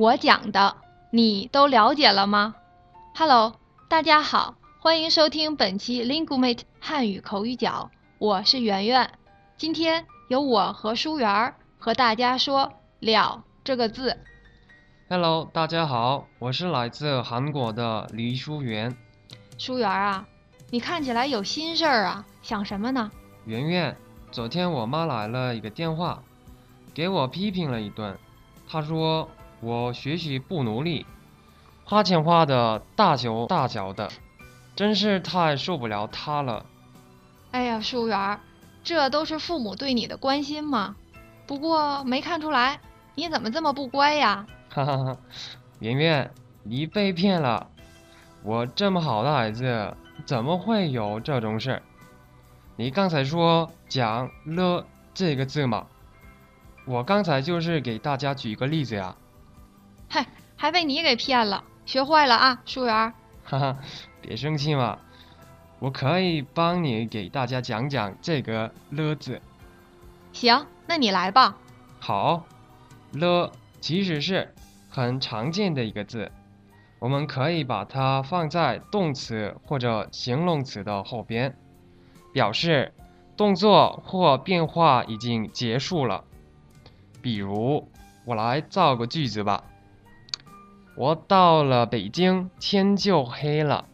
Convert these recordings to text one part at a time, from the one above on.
我讲的你都了解了吗？Hello，大家好，欢迎收听本期 Linguemate 汉语口语角，我是圆圆。今天由我和书媛儿和大家说“了”这个字。Hello，大家好，我是来自韩国的黎书媛。书媛儿啊，你看起来有心事儿啊，想什么呢？圆圆，昨天我妈来了一个电话，给我批评了一顿。她说我学习不努力，花钱花的大手大脚的，真是太受不了他了。哎呀，舒媛儿，这都是父母对你的关心嘛。不过没看出来，你怎么这么不乖呀？哈哈哈，圆圆，你被骗了。我这么好的孩子，怎么会有这种事？你刚才说讲了这个字嘛？我刚才就是给大家举个例子呀。嗨，还被你给骗了，学坏了啊，淑媛。哈哈，别生气嘛，我可以帮你给大家讲讲这个了字。行，那你来吧。好，了其实是很常见的一个字，我们可以把它放在动词或者形容词的后边，表示动作或变化已经结束了。比如，我来造个句子吧。我到了北京，天就黑了。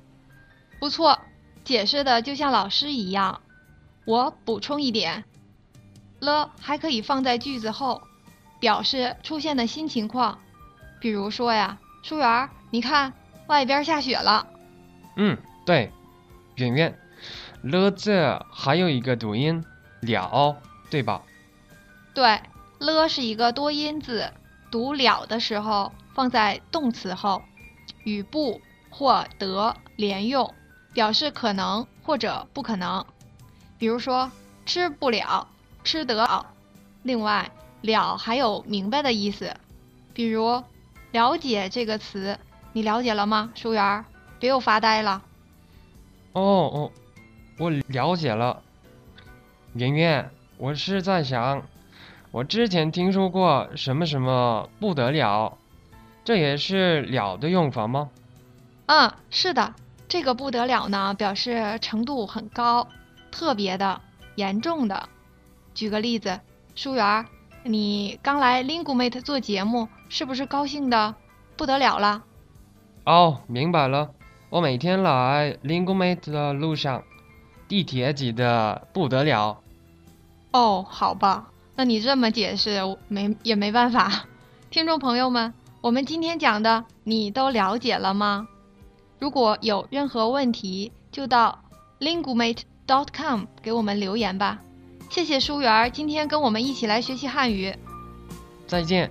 不错，解释的就像老师一样。我补充一点，了还可以放在句子后，表示出现的新情况。比如说呀，淑媛儿，你看外边下雪了。嗯，对，圆圆，了这还有一个读音了，对吧？对，了是一个多音字，读了的时候放在动词后，与不或得连用，表示可能或者不可能。比如说吃不了，吃得了。另外，了还有明白的意思，比如了解这个词，你了解了吗？书媛，别又发呆了。哦哦，我了解了。圆圆，我是在想，我之前听说过什么什么不得了，这也是了的用法吗？嗯，是的，这个不得了呢，表示程度很高，特别的、严重的。举个例子，书媛儿，你刚来 Linguemate 做节目，是不是高兴的不得了了？哦，明白了。我每天来 Linguemate 的路上，地铁挤得不得了。哦，好吧，那你这么解释，没也没办法。听众朋友们，我们今天讲的你都了解了吗？如果有任何问题，就到 lingumate.com 给我们留言吧。谢谢书媛今天跟我们一起来学习汉语。再见。